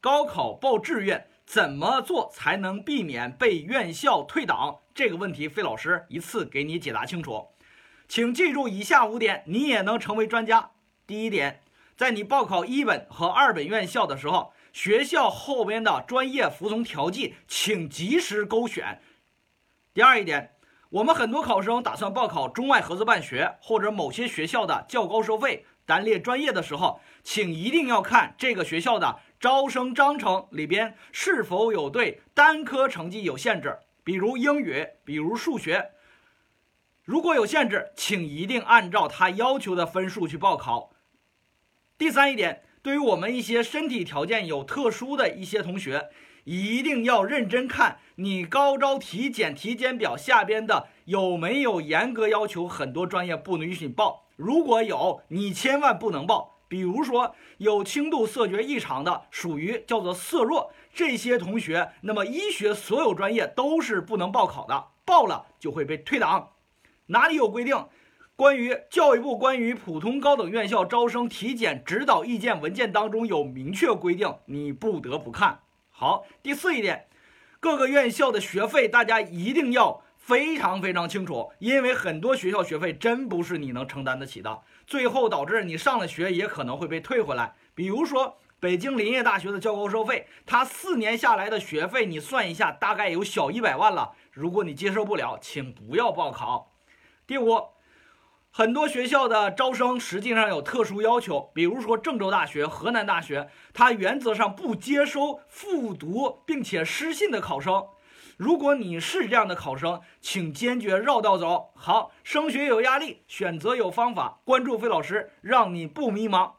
高考报志愿怎么做才能避免被院校退档？这个问题，费老师一次给你解答清楚。请记住以下五点，你也能成为专家。第一点，在你报考一本和二本院校的时候，学校后边的专业服从调剂，请及时勾选。第二一点，我们很多考生打算报考中外合资办学或者某些学校的较高收费单列专业的时候，请一定要看这个学校的招生章程里边是否有对单科成绩有限制，比如英语，比如数学。如果有限制，请一定按照他要求的分数去报考。第三一点，对于我们一些身体条件有特殊的一些同学，一定要认真看你高招体检体检表下边的有没有严格要求，很多专业不允许报。如果有，你千万不能报。比如说有轻度色觉异常的，属于叫做色弱这些同学，那么医学所有专业都是不能报考的，报了就会被退档。哪里有规定？关于教育部关于普通高等院校招生体检指导意见文件当中有明确规定，你不得不看好。第四一点，各个院校的学费大家一定要非常非常清楚，因为很多学校学费真不是你能承担得起的，最后导致你上了学也可能会被退回来。比如说北京林业大学的较高收费，它四年下来的学费你算一下，大概有小一百万了。如果你接受不了，请不要报考。第五，很多学校的招生实际上有特殊要求，比如说郑州大学、河南大学，它原则上不接收复读并且失信的考生。如果你是这样的考生，请坚决绕道走。好，升学有压力，选择有方法，关注费老师，让你不迷茫。